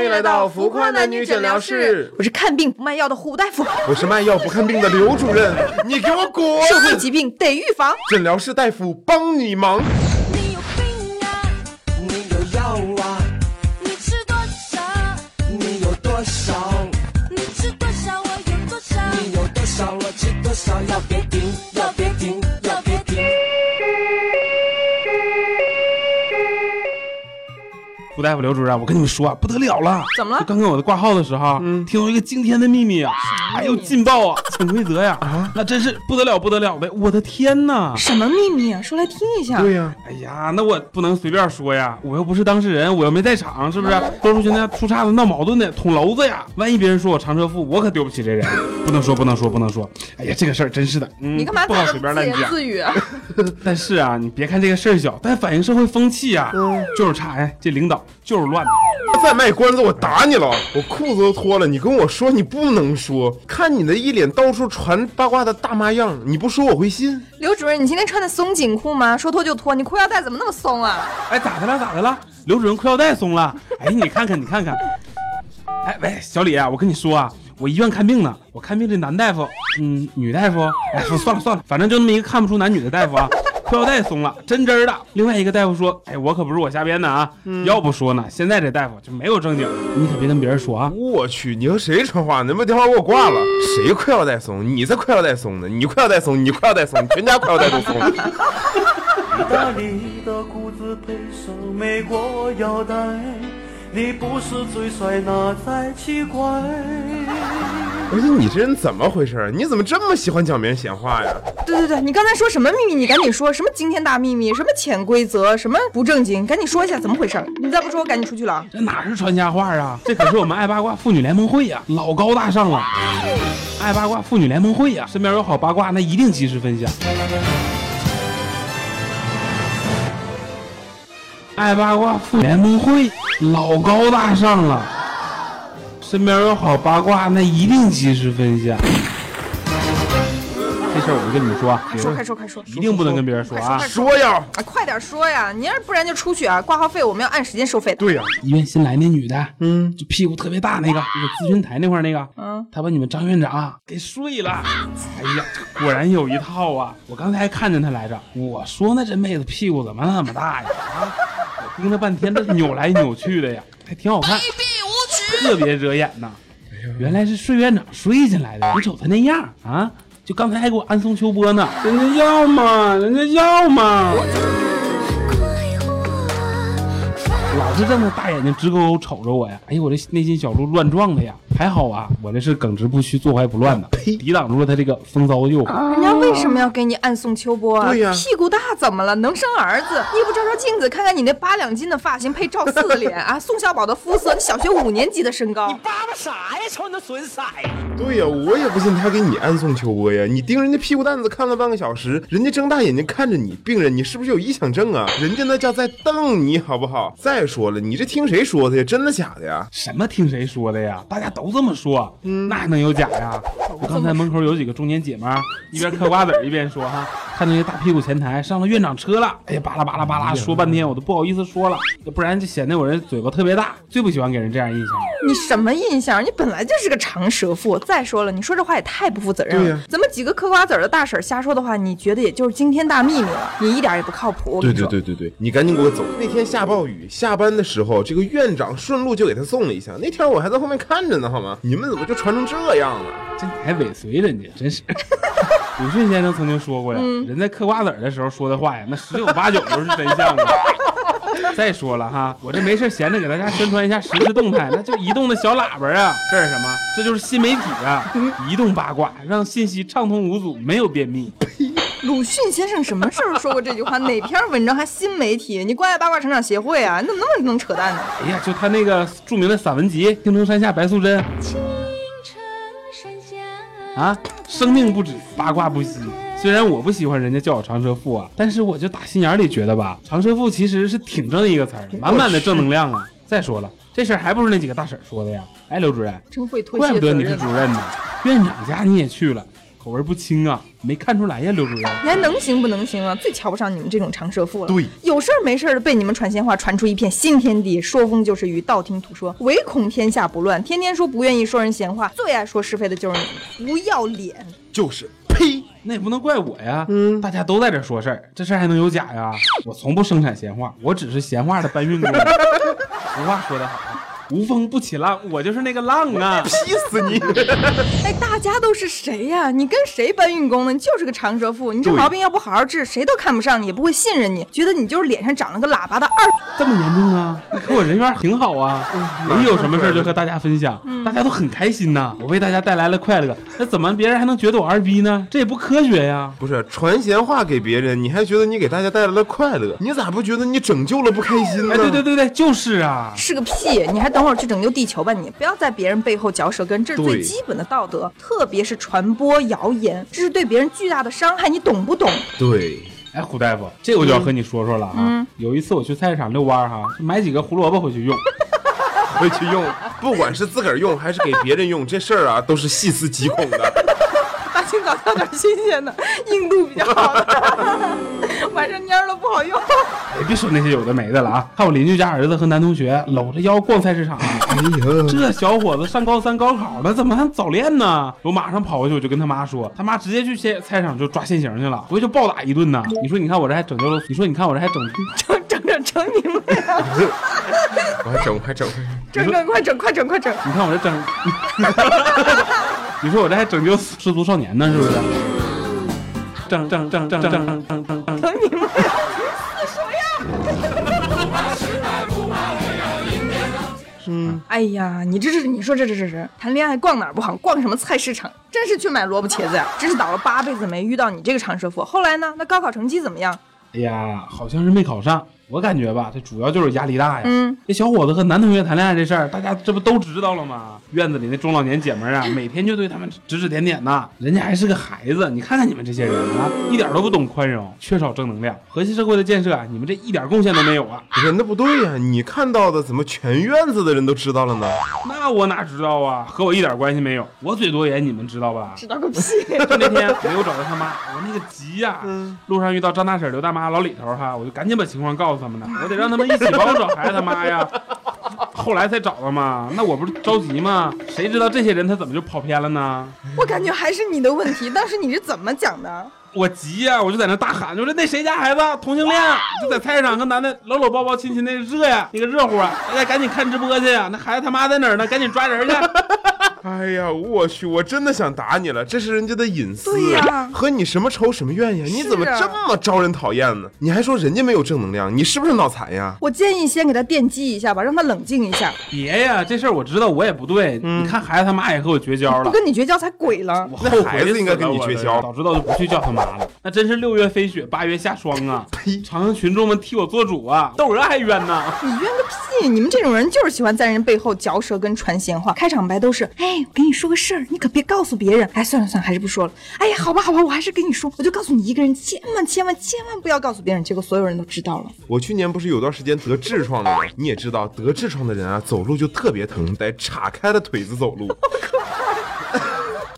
欢迎来到浮夸男女诊疗室，我是看病不卖药的胡大夫。我是卖药不看病的刘主任，你给我滚！社会疾病得预防，诊疗室大夫帮你忙。胡大夫、刘主任，我跟你们说啊，不得了了！怎么了就刚刚我在挂号的时候，听到一个惊天的秘密啊，还有劲爆啊，潜规则呀，啊那真是不得了不得了的！我的天哪！什么秘密啊？说来听一下。对呀、哎呀，那我不能随便说呀，我又不是当事人，我又没在场，是不是？都是现在出岔子闹矛盾的捅娄子呀！万一别人说我长车妇，我可丢不起这人，不能说，不能说，不能说。哎呀，这个事儿真是的，嗯，你干嘛不好随便乱讲。言自语啊？但是啊，你别看这个事儿小，但反映社会风气呀、就是差哎，这领导就是乱的。再卖关子，我打你了！我裤子都脱了，你跟我说你不能说，看你那一脸到处传八卦的大妈样，你不说我会信。刘主任，你今天穿的松紧裤吗？说脱就脱，你裤腰带怎么那么松啊？哎，咋的了？咋的了？刘主任裤腰带松了。哎，你看看，你看看。哎喂，小李啊，我跟你说啊，我医院看病呢，我看病这男大夫，嗯，女大夫，哎，说算了算了，反正就那么一个看不出男女的大夫啊，裤腰带松了，真真儿的。另外一个大夫说，哎，我可不是我瞎编的啊，要不说呢，现在这大夫就没有正经，你可别跟别人说啊。我去，你和谁传话？你把电话给我挂了。谁裤腰带松？你才裤腰带松呢，你裤腰带松，你裤腰带松，你全家裤腰带都松。意大利的裤子配上美国腰带，你不是最帅，那才奇怪。而且你这人怎么回事？你怎么这么喜欢讲别人闲话呀？对对对，你刚才说什么秘密？你赶紧说，什么惊天大秘密？什么潜规则？什么不正经？赶紧说一下怎么回事？你再不说，我赶紧出去了啊。这哪是传家话啊？这可是我们爱八卦妇女联盟会呀、老高大上了。爱八卦妇女联盟会呀、身边有好八卦，那一定及时分享。爱八卦妇联盟会老高大上了，身边有好八卦，那一定及时分享。这事儿我就跟你们说快，说，快说，快说，一定不能跟别人说啊。说呀，啊，快点说呀！你要是不然就出去啊，挂号费我们要按时间收费的。对呀、医院新来那女的，嗯，就屁股特别大那个，就是咨询台那块那个，嗯，她把你们张院长啊给睡了。哎呀，果然有一套啊！我刚才还看见她来着，我说那这妹子屁股怎么那么大呀？啊，我盯了半天，这扭来扭去的呀，还挺好看，特别惹眼呐。原来是睡院长睡进来的，你瞅他那样啊，就刚才还给我安送秋波呢，人家要嘛，人家要嘛。老是瞪着大眼睛直勾勾瞅着我呀！哎呦，我这内心小鹿乱撞的呀！还好啊，我那是耿直不屈、坐怀不乱的，抵挡住了他这个风骚的诱惑。人家为什么要给你暗送秋波啊？对呀屁股大怎么了？能生儿子？你也不照照镜子，看看你那八两金的发型配赵四的脸啊，宋小宝的肤色，你小学五年级的身高。你叭叭啥呀？瞅你那损色呀！对呀、我也不信他给你暗送秋波呀！你盯人家屁股蛋子看了半个小时，人家睁大眼睛看着你，病人，你是不是有臆想症啊？人家那叫在瞪你，好不好？再说了，你这听谁说的呀？真的假的呀？什么听谁说的呀？大家都这么说，那还能有假呀？我刚才门口有几个中年姐们儿，一边嗑瓜子儿一边说哈，看那些大屁股前台上了院长车了，哎呀巴拉巴拉巴拉说半天，我都不好意思说了，要不然就显得我这嘴巴特别大，最不喜欢给人这样印象。你什么印象？你本来就是个长舌妇。再说了，你说这话也太不负责任了。对呀咱们几个嗑瓜子儿的大婶儿瞎说的话，你觉得也就是惊天大秘密了？你一点也不靠谱。对，对对对对，你赶紧给我走！那天下暴雨，下班的时候，这个院长顺路就给他送了一下。那天我还在后面看着呢，好吗？你们怎么就传成这样了？这你还尾随人家，真是。鲁迅先生曾经说过呀，人在嗑瓜子的时候说的话呀，那十有八九都是真相啊。再说了哈，我这没事闲着给大家宣传一下实时动态，那就移动的小喇叭啊，这是什么？这就是新媒体啊，移动八卦，让信息畅通无阻，没有便秘。鲁迅先生什么时候说过这句话？哪篇文章还新媒体？你关爱八卦成长协会啊？你怎么那么能扯淡呢？哎呀，就他那个著名的散文集《青城山下白素贞》青城山下啊，生命不止，八卦不息。虽然我不喜欢人家叫我长舌妇啊，但是我就打心眼里觉得吧，长舌妇其实是挺正的一个词儿，满满的正能量啊。再说了，这事儿还不是那几个大婶儿说的呀？哎，刘主任，真会推怪不得你是主任呢，院长家你也去了，口味不清啊，没看出来呀，刘主任。你还能行不能行啊？最瞧不上你们这种长舌妇了。对有事儿没事儿的被你们传闲话，传出一片新天地，说风就是雨，道听途说，唯恐天下不乱。天天说不愿意说人闲话，最爱说是非的就是你们，不要脸。就是呸！那也不能怪我呀，嗯，大家都在这说事儿，这事儿还能有假呀？我从不生产闲话，我只是闲话的搬运工。俗话说得好啊，无风不起浪，我就是那个浪啊！劈死你！哎，大家都是谁呀？你跟谁搬运工呢？你就是个长舌妇，你这毛病要不好好治，谁都看不上你，也不会信任你，觉得你就是脸上长了个喇叭的二。这么严重啊？那可我人缘挺好啊，一有什么事就和大家分享，大家都很开心呐。我为大家带来了快乐，那怎么别人还能觉得我二逼呢？这也不科学呀！不是传闲话给别人，你还觉得你给大家带来了快乐？你咋不觉得你拯救了不开心呢？哎，对对对对，就是啊。是个屁！你还等会儿去拯救地球吧你！不要在别人背后嚼舌根，这是最基本的道德，特别是传播谣言，这是对别人巨大的伤害，你懂不懂？对，哎，胡大夫，这我就要和你说说了啊。有一次我去菜市场遛弯儿哈，就买几个胡萝卜回去用。回去用，不管是自个儿用还是给别人用，这事儿啊都是细思极恐的。挑点新鲜的，硬度比较好的，晚上蔫了不好用。哎，别说那些有的没的了啊！看我邻居家儿子和男同学搂着腰逛菜市场，哎呦，这小伙子上高三高考了，怎么还早恋呢？我马上跑过去，我就跟他妈说，他妈直接去菜菜市场就抓现行去了，回去就暴打一顿呢。你说，你看我这还拯救了，你说你看我这还拯，整整整整明白了，我还整，我还整，整整快整快整快整！你看我这整，你说我这还拯救失足少年呢，是不是？整整整整整整整整整。整明白了，嗯，哎呀，你这是你说这这这是谈恋爱逛哪儿不好，逛什么菜市场？真是去买萝卜茄子呀！真是倒了八辈子霉，遇到你这个长舌妇。后来呢？那高考成绩怎么样？哎呀，好像是没考上。我感觉吧，这主要就是压力大呀。嗯，这小伙子和男同学谈恋爱这事儿，大家这不都知道了吗？院子里那中老年姐们儿啊，每天就对他们指指点点呐。人家还是个孩子，你看看你们这些人啊，一点都不懂宽容，缺少正能量，和谐社会的建设啊，你们这一点贡献都没有啊。不是那不对呀、你看到的怎么全院子的人都知道了呢？那我哪知道啊？和我一点关系没有。我嘴多严，你们知道吧？知道个屁！就那天没有找到他妈，我那个急呀、路上遇到张大婶、刘大妈、老李头哈，我就赶紧把情况告诉他们呢，我得让他们一起帮我找孩子他妈呀。后来才找到嘛，那我不是着急吗？谁知道这些人他怎么就跑偏了呢？我感觉还是你的问题。当时你是怎么讲的？我急呀、我就在那大喊，就说那谁家孩子同性恋，就在菜市场和男的搂搂抱抱亲亲，那热呀，那个热乎啊！大家赶紧看直播去呀！那孩子他妈在哪儿呢？赶紧抓人去！哎呀，我去，我真的想打你了，这是人家的隐私，对呀和你什么仇什么怨呀？你怎么这么招人讨厌呢？你还说人家没有正能量，你是不是脑残呀？我建议先给他电击一下吧，让他冷静一下。别呀，这事儿我知道，我也不对。你看孩子他妈也和我绝交不了。跟你绝交才鬼了。我那后悔孩子应该跟你绝交早知道就不去叫他妈了。那真是六月飞雪，八月下霜啊！呸长安群众们替我做主啊，逗人还冤呢。你冤个屁！你们这种人就是喜欢在人背后嚼舌根传闲话，开场白都是：哎，我跟你说个事儿，你可别告诉别人。哎，算了算了，还是不说了。哎呀，好吧好吧，我还是跟你说，我就告诉你一个人，千万千万千万不要告诉别人。结果所有人都知道了。我去年不是有段时间得痔疮了吗？你也知道，得痔疮的人啊，走路就特别疼，得岔开了腿子走路。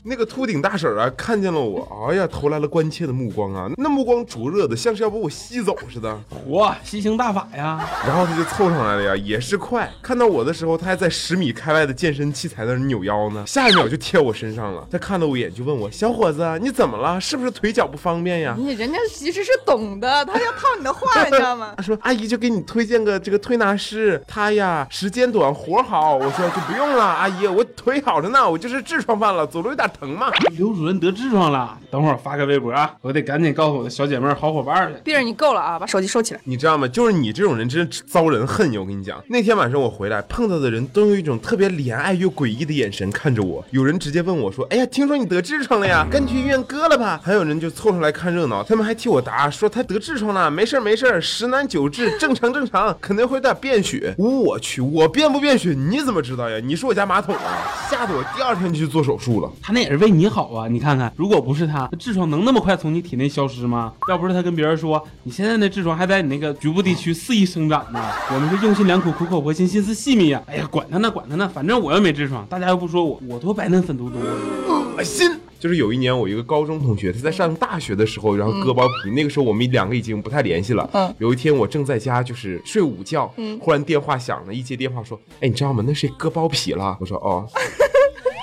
那个秃顶大婶啊，看见了我，哎呀，投来了关切的目光啊，那目光灼热的，像是要把我吸走似的。嚯，吸星大法呀！然后他就凑上来了呀，也是快。看到我的时候，他还在十米开外的健身器材那儿扭腰呢，下一秒就贴我身上了。他看了我一眼，就问我：“小伙子，你怎么了？是不是腿脚不方便呀你人家其实是懂的，他要套你的话，你知道吗？他说：“阿姨就给你推荐个这个推拿师，他呀时间短活好。”我说：“就不用了，阿姨，我腿好着呢，我就是痔疮犯了，走路有点疼吗。刘主任得痔疮了，等会儿发个微博啊，我得赶紧告诉我的小姐妹儿好伙伴儿去。别人你够了啊，把手机收起来。你知道吗？就是你这种人真是遭人恨呀！我跟你讲，那天晚上我回来碰到的人都用一种特别怜爱又诡异的眼神看着我。有人直接问我说：“哎呀，听说你得痔疮了呀？赶紧去医院割了吧。”还有人就凑上来看热闹，他们还替我答说他得痔疮了，没事儿没事儿，十男九痔，正常正常，可能会有点便血。我去，我便不便血你怎么知道呀？你是我家马桶啊？吓得我第二天就去做手术了。他那也是为你好啊！你看看，如果不是他，痔疮能那么快从你体内消失吗？要不是他跟别人说，你现在那痔疮还在你那个局部地区肆意生长呢。我们是用心良苦，苦口婆心，心思细密呀、哎呀，管他呢，管他呢，反正我又没痔疮，大家又不说我，我多白嫩粉嘟嘟啊。恶心。就是有一年，我一个高中同学，他在上大学的时候，然后割包皮。那个时候我们两个已经不太联系了。嗯有一天我正在家就是睡午觉，嗯忽然电话响了，一接电话说：“哎，你知道吗？那谁割包皮了？”我说：“哦。”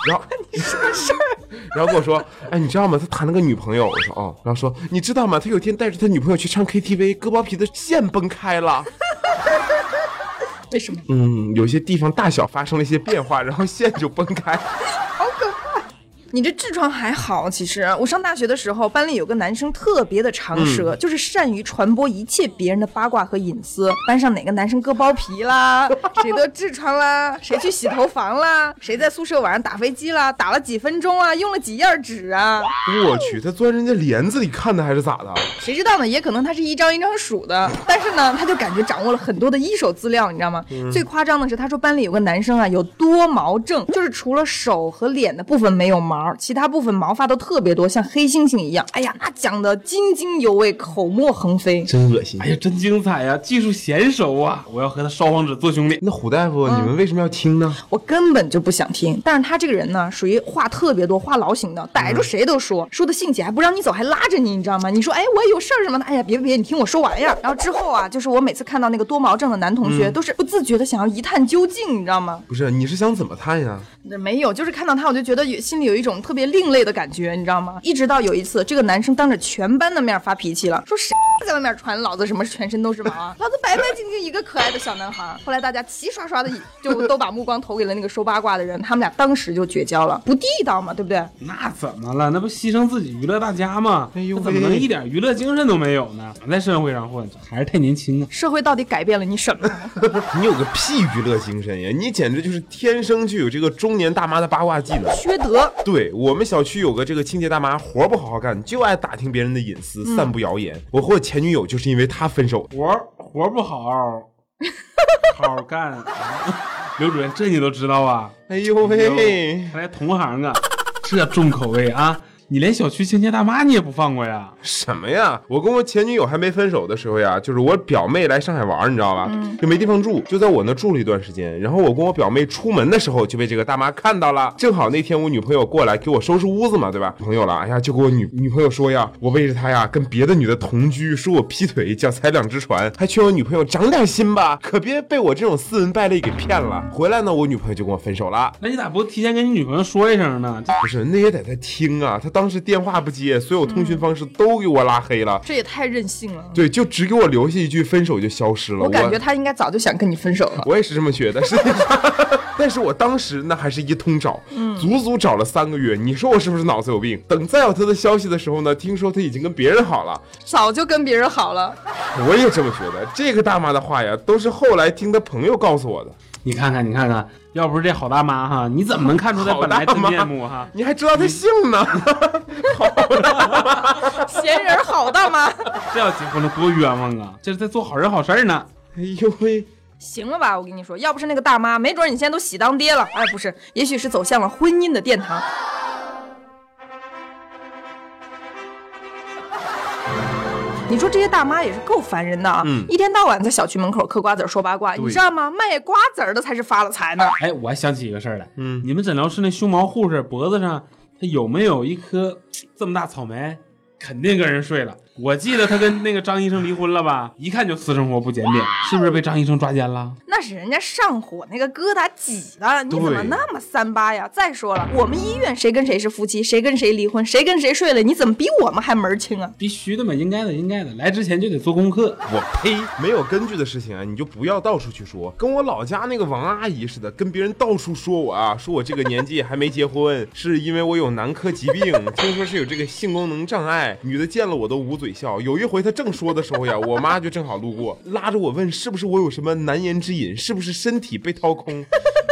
然后然后跟我说：“哎，你知道吗？他谈了个女朋友。”我说：“哦。”然后说：“你知道吗？他有一天带着他女朋友去唱 KTV，割包皮的线崩开了。为什么？嗯，有些地方大小发生了一些变化，然后线就崩开。你这痔疮还好，其实。我上大学的时候，班里有个男生特别的长舌，就是善于传播一切别人的八卦和隐私。班上哪个男生割包皮啦，谁得痔疮啦，谁去洗头房啦，谁在宿舍晚上打飞机啦，打了几分钟啊，用了几页纸啊，我去，他钻人家帘子里看的还是咋的？谁知道呢？也可能他是一张一张数的，但是呢，他就感觉掌握了很多的一手资料，你知道吗？最夸张的是，他说班里有个男生啊，有多毛症，就是除了手和脸的部分没有毛，其他部分毛发都特别多，像黑猩猩一样。哎呀，那讲的津津有味，口沫横飞。真恶心哎。呀，真精彩呀、技术娴熟啊！我要和他烧黄纸做兄弟。那虎大夫，你们为什么要听呢？我根本就不想听，但是他这个人呢，属于话特别多、话痨型的，逮住谁都说，说的兴起还不让你走，还拉着你，你知道吗？你说，哎，我有事儿什么的，哎呀，别别别，你听我说完呀。然后之后啊，就是我每次看到那个多毛症的男同学，都是不自觉的想要一探究竟，你知道吗？不是，你是想怎么探呀？没有，就是看到他，我就觉得有心里有一种特别另类的感觉，你知道吗？一直到有一次，这个男生当着全班的面发脾气了，说谁在外面传老子什么全身都是毛啊，老子白白净净一个可爱的小男孩。后来大家齐刷刷的就都把目光投给了那个说八卦的人，他们俩当时就绝交了，不地道嘛，对不对？那怎么了？那不牺牲自己娱乐大家吗？哎呦那怎么能一点娱乐精神都没有呢？在社会上混，还是太年轻啊！社会到底改变了你什么？你有个屁娱乐精神呀！你简直就是天生就有这个中年大妈的八卦技能。缺德！对我们小区有个这个清洁大妈，活不好好干，就爱打听别人的隐私，散布谣言。我和我前女友就是因为她分手。活儿活儿不好，好好干。刘主任，这你都知道啊？哎呦喂！看来同行啊，这重口味啊！你连小区清洁大妈你也不放过呀？什么呀？我跟我前女友还没分手的时候呀，就是我表妹来上海玩，你知道吧？就没地方住，就在我那住了一段时间。然后我跟我表妹出门的时候就被这个大妈看到了。正好那天我女朋友过来给我收拾屋子嘛，对吧？朋友了，哎呀，就给我女女朋友说呀，我背着她呀跟别的女的同居，说我劈腿，脚踩两只船，还劝我女朋友长点心吧，可别被我这种斯文败类给骗了。回来呢，我女朋友就跟我分手了。那你咋不提前跟你女朋友说一声呢？不是，那也得他听啊，他当时电话不接，所有通讯方式都给我拉黑了。这也太任性了。对，就只给我留下一句分手就消失了。我感觉他应该早就想跟你分手了。我 也是这么觉得，是。但是我当时那还是一通找，足足找了三个月。你说我是不是脑子有病？等再有他的消息的时候呢，听说他已经跟别人好了。早就跟别人好了，我也这么觉得。这个大妈的话呀，都是后来听他朋友告诉我的。你看看，你看看，要不是这好大妈哈，你怎么能看出她本来真面目哈？你还知道她姓呢？好 闲人好大妈。这要结婚了多冤枉啊！这是在做好人好事儿呢。哎呦喂！行了吧，我跟你说，要不是那个大妈，没准你现在都喜当爹了。哎，不是，也许是走向了婚姻的殿堂。你说这些大妈也是够烦人的啊！嗯一天到晚在小区门口嗑瓜子说八卦，你知道吗？卖瓜子儿的才是发了财呢。哎，我还想起一个事儿来，嗯你们诊疗室那胸毛护士脖子上，他有没有一颗这么大草莓？肯定跟人睡了。我记得他跟那个张医生离婚了吧？一看就私生活不检点，是不是被张医生抓奸了？那是人家上火那个疙瘩挤的，你怎么那么三八呀？再说了，我们医院谁跟谁是夫妻，谁跟谁离婚，谁跟谁睡了，你怎么比我们还门儿清啊？必须的嘛，应该的，应该的。来之前就得做功课。我呸！没有根据的事情啊，你就不要到处去说，跟我老家那个王阿姨似的，跟别人到处说我啊，说我这个年纪还没结婚，是因为我有男科疾病，听说是有这个性功能障碍，女的见了我都捂嘴笑。有一回他正说的时候呀，我妈就正好路过，拉着我问是不是我有什么难言之隐，是不是身体被掏空，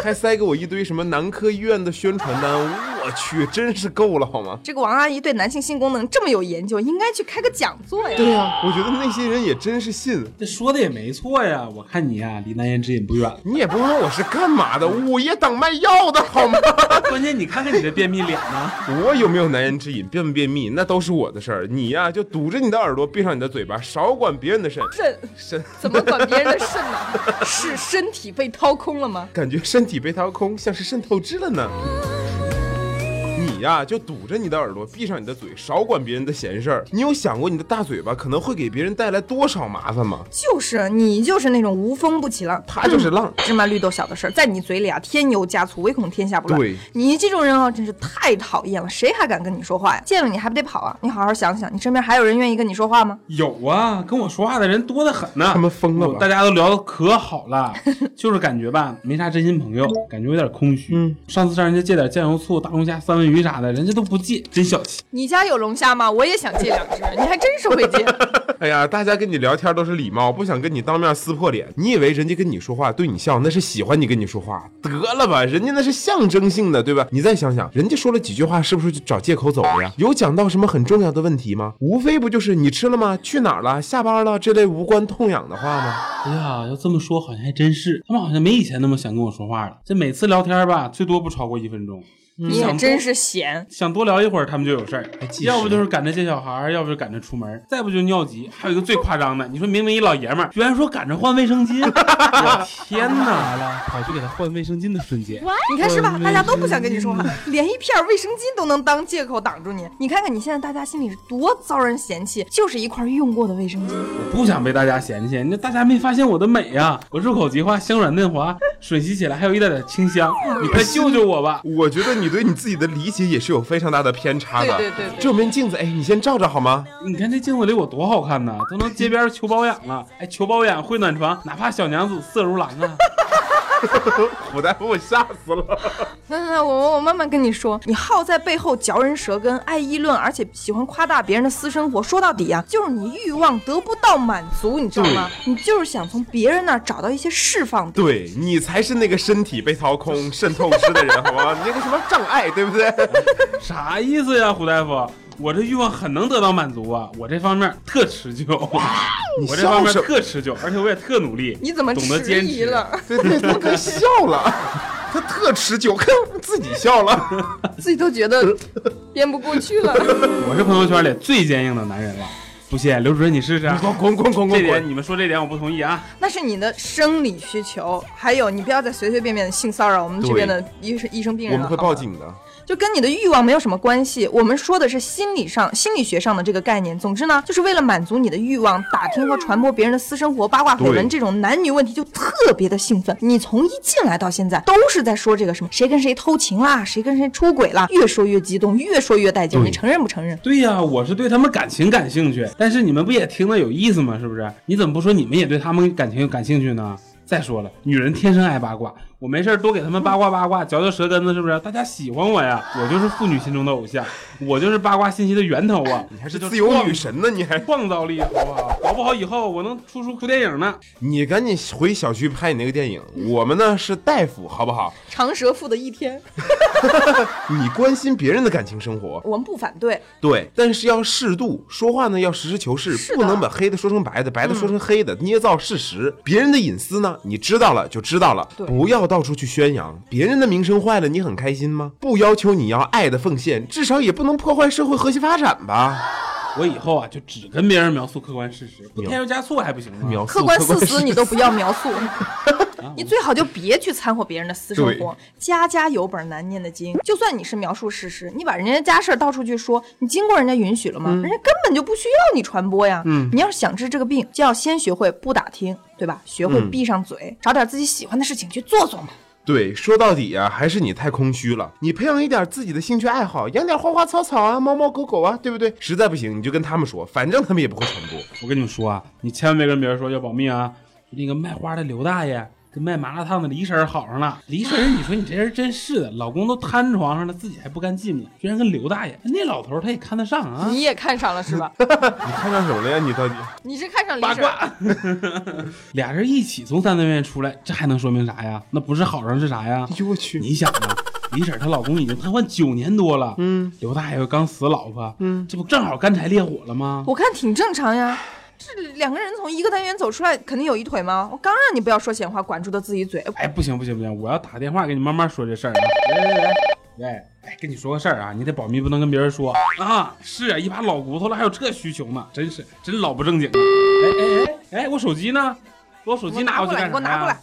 还塞给我一堆什么男科医院的宣传单，我去，真是够了好吗？这个王阿姨对男性性功能这么有研究，应该去开个讲座呀。对呀、我觉得那些人也真是信。这说的也没错呀，我看你呀、离难言之隐不远。你也不问我是干嘛的，我也等卖药的好吗？关键你看看你这便秘脸呢，我有没有难言之隐，便不便秘，那都是我的事儿。你呀、就堵着你的耳朵，闭上你的嘴巴，少管别人的肾。肾肾怎么管别人的肾呢？是身体被掏空了吗？感觉身体被掏空，像是肾透支了呢。你呀就堵着你的耳朵，闭上你的嘴，少管别人的闲事儿。你有想过你的大嘴巴可能会给别人带来多少麻烦吗？就是你就是那种无风不起浪，他就是浪。芝麻绿豆小的事儿，在你嘴里啊添油加醋，唯恐天下不乱。对你这种人啊，真是太讨厌了，谁还敢跟你说话呀？见了你还不得跑啊？你好好想想，你身边还有人愿意跟你说话吗？有啊，跟我说话的人多得很呢。他们疯了吧大家都聊得可好了，就是感觉吧，没啥真心朋友，感觉有点空虚。嗯，上次让人家借点酱油醋、大龙虾、三文鱼啥的，人家都不借，真小气。你家有龙虾吗？我也想借两只，你还真是会借。哎呀，大家跟你聊天都是礼貌，不想跟你当面撕破脸。你以为人家跟你说话对你笑，那是喜欢你跟你说话？得了吧，人家那是象征性的，对吧？你再想想，人家说了几句话，是不是就找借口走了呀？有讲到什么很重要的问题吗？无非不就是你吃了吗？去哪儿了？下班了？这类无关痛痒的话吗？哎呀，要这么说好像还真是，他们好像没以前那么想跟我说话了。这每次聊天吧，最多不超过一分钟。你也真是闲。想多聊一会儿，他们就有事儿，要不就是赶着接小孩儿，要不就赶着出门，再不就尿急。还有一个最夸张的，你说明明一老爷们儿，居然说赶着换卫生巾，我 天哪！来了，跑去给他换卫生巾的瞬间，你看是吧？大家都不想跟你说话，连一片卫生巾都能当借口挡住你。你看看你现在大家心里是多遭人嫌弃，就是一块用过的卫生巾。我不想被大家嫌弃。那大家没发现我的美呀、我入口即化，香软嫩滑，吮吸起来还有一点点清香。你快救救我吧！我觉得你对你自己的理解也是有非常大的偏差的。对对对对这面镜子，哎，你先照照好吗？你看这镜子里我多好看呐，都能街边求包养了。哎，求包养会暖床，哪怕小娘子色如狼啊！虎大夫，我吓死了。那那我我慢慢跟你说，你好在背后嚼人舌根，爱议论，而且喜欢夸大别人的私生活。说到底啊，就是你欲望得不到满足，你知道吗？你就是想从别人那儿找到一些释放点。对你才是那个身体被掏空、肾透支的人，好吗？你那个什么障碍，对不对？啥意思呀，胡大夫？我这欲望很能得到满足啊，我这方面特持久，我这方面特持久，而且我也特努力。你怎么懂得迟坚持？疑了？对对，他可笑了，他特持久，看自己笑了。自己都觉得编不过去了。我是朋友圈里最坚硬的男人了。不信，刘主任你试试。滚滚滚滚滚这点滚！你们说这点我不同意啊。那是你的生理需求，还有你不要再随随便便的性骚扰我们这边的医生医生病人了，我们会报警的。就跟你的欲望没有什么关系。我们说的是心理上、心理学上的这个概念。总之呢，就是为了满足你的欲望，打听和传播别人的私生活、八卦绯闻这种男女问题就特别的兴奋。你从一进来到现在都是在说这个什么谁跟谁偷情啦，谁跟谁出轨啦，越说越激动，越说越带劲。你承认不承认？对呀，我是对他们感情感兴趣，但是你们不也听得有意思吗？是不是？你怎么不说你们也对他们感情感兴趣呢？再说了，女人天生爱八卦，我没事儿多给他们八卦八卦，嚼嚼舌根子，是不是？大家喜欢我呀，我就是妇女心中的偶像，我就是八卦信息的源头啊！你还是自由女神呢，你还？创造力好不好？搞不好以后我能出书出电影呢。你赶紧回小区拍你那个电影。我们呢是大夫，好不好？长舌妇的一天，你关心别人的感情生活，我们不反对。对，但是要适度，说话呢要实事求是，不能把黑的说成白的，白的说成黑的，捏造事实。别人的隐私呢，你知道了就知道了，不要到处去宣扬。别人的名声坏了，你很开心吗？不要求你要爱的奉献，至少也不能破坏社会和谐发展吧？我以后啊就只跟别人描述客观事实，不添油加醋还不行吗？描述客观事实你都不要描述，你最好就别去掺和别人的私生活。家家有本难念的经，就算你是描述事实，你把人家家事儿到处去说，你经过人家允许了吗？人家根本就不需要你传播呀。嗯你要是想治这个病，就要先学会不打听，对吧？学会嗯闭上嘴，找点自己喜欢的事情去做做嘛。对，说到底啊，还是你太空虚了。你培养一点自己的兴趣爱好，养点花花草草啊，猫猫狗狗啊，对不对？实在不行，你就跟他们说，反正他们也不会传播。我跟你们说啊，你千万别跟别人说要保密啊。那个卖花的刘大爷跟卖麻辣烫的李婶好上了。李婶，你说你这人真是的，老公都瘫床上了，自己还不甘寂寞，居然跟刘大爷那老头他也看得上啊。你也看上了是吧？你看上什么了呀？你到底？你是看上李八婶儿？卦，俩人一起从三合院出来，这还能说明啥呀？那不是好上是啥呀？哎呦我去！你想啊，李婶她老公已经瘫痪九年多了，嗯，刘大爷又刚死老婆，嗯，这不正好干柴烈火了吗？我看挺正常呀。这两个人从一个单元走出来，肯定有一腿吗？我刚让你不要说闲话，管住他自己嘴。哎，不行不行不行，我要打个电话给你慢慢说这事儿啊。喂喂喂喂，哎，跟你说个事儿啊，你得保密，不能跟别人说啊。是啊，一把老骨头了，还有这需求呢，真是真老不正经啊。哎哎哎哎，我手机呢？我手机我拿过来，给我拿过来。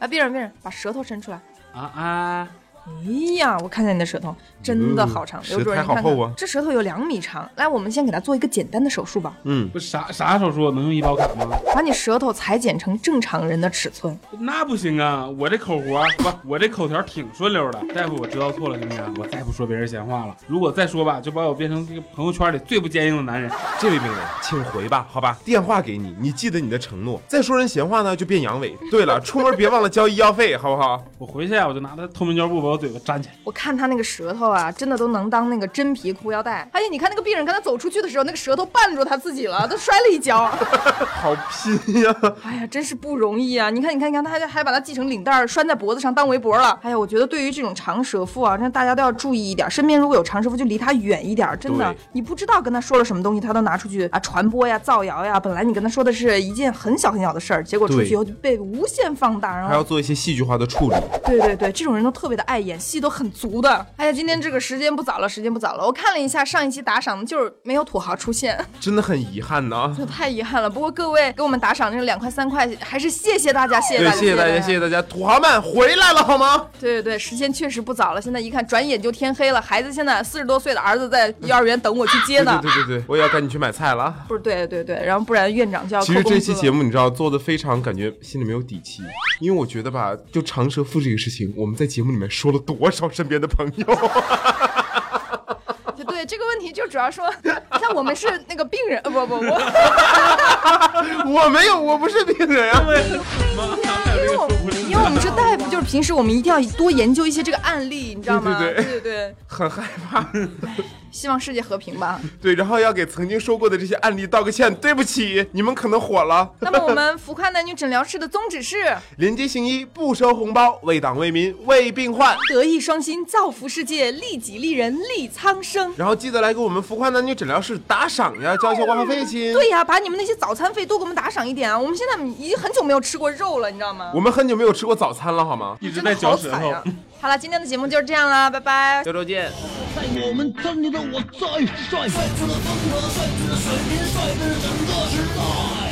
哎，别人别人，把舌头伸出来。啊啊！哎呀，我看见你的舌头真的好长，嗯刘主任，你看看好厚啊这舌头有两米长。来，我们先给他做一个简单的手术吧，嗯，不啥啥手术能用医保卡吗？把你舌头裁剪成正常人的尺寸。那不行啊！我这口活不，我这口条挺顺溜的。大夫，我知道错了，行不行？我再不说别人闲话了。如果再说吧，就把我变成这个朋友圈里最不坚硬的男人。这位病人，请回吧，好吧，电话给你，你记得你的承诺。再说人闲话呢，就变阳痿。对了，出门别忘了交医药费，好不好？我回去啊，我就拿他透明胶布把我嘴巴粘起来。我看他那个舌头啊，真的都能当那个真皮裤腰带。而且你看那个病人刚才走出去的时候，那个舌头绊住他自己了，都摔了一跤。好拼呀！哎呀，真是不容易啊！你看，你看，你看，他还还把它系成领带儿拴在脖子上当围脖了。哎呀，我觉得对于这种长舌妇啊，真的大家都要注意一点。身边如果有长舌妇，就离他远一点。真的，你不知道跟他说了什么东西，他都拿出去啊传播呀、造谣呀。本来你跟他说的是一件很小很小的事儿，结果出去以后就被无限放大，然后还要做一些戏剧化的处理。对对对，这种人都特别的爱演戏，都很足的。哎呀，今天这个时间不早了，时间不早了。我看了一下上一期打赏，就是没有土豪出现，真的很遗憾呢。这太遗憾了。不过各位给我们打赏这两块三块，还是谢谢大家，谢谢，大家，谢谢大家，谢谢大家，土豪们回来了好吗？对对对，时间确实不早了，现在一看转眼就天黑了。孩子现在四十多岁的儿子在幼儿园等我去接呢。对对对对，我也要赶紧去买菜了。不是，对对对，然后不然院长就要其实。这期节目你知道做的非常感觉心里没有底气，因为我觉得吧，就长舌妇这个事情，我们在节目里面说了多少身边的朋友，对对这个问题就主要说，像我们是那个病人，呃不不我，我没有，我不是病人啊。因为我们因为我们是大夫，就是平时我们一定要多研究一些这个案例，你知道吗？对对对对很害怕，希望世界和平吧。对，然后要给曾经说过的这些案例道个歉，对不起，你们可能火了。那么我们浮夸男女诊疗室的宗旨是廉洁行医，不收红包，为党为民为病患。德艺双馨，造福世界，利己利人，利苍生。然后记得来给我们浮夸男女诊疗室打赏呀，交一下挂号费亲。对呀，把你们那些早餐费多给我们打赏一点啊！我们现在已经很久没有吃过肉了，你知道吗？我们很久没有吃过早餐了，好吗？一直在嚼舌头。。好了，今天的节目就是这样啦，拜拜。下周见。在我们村里的我最帅，帅出了风格，帅出了水平，帅的是整个时代。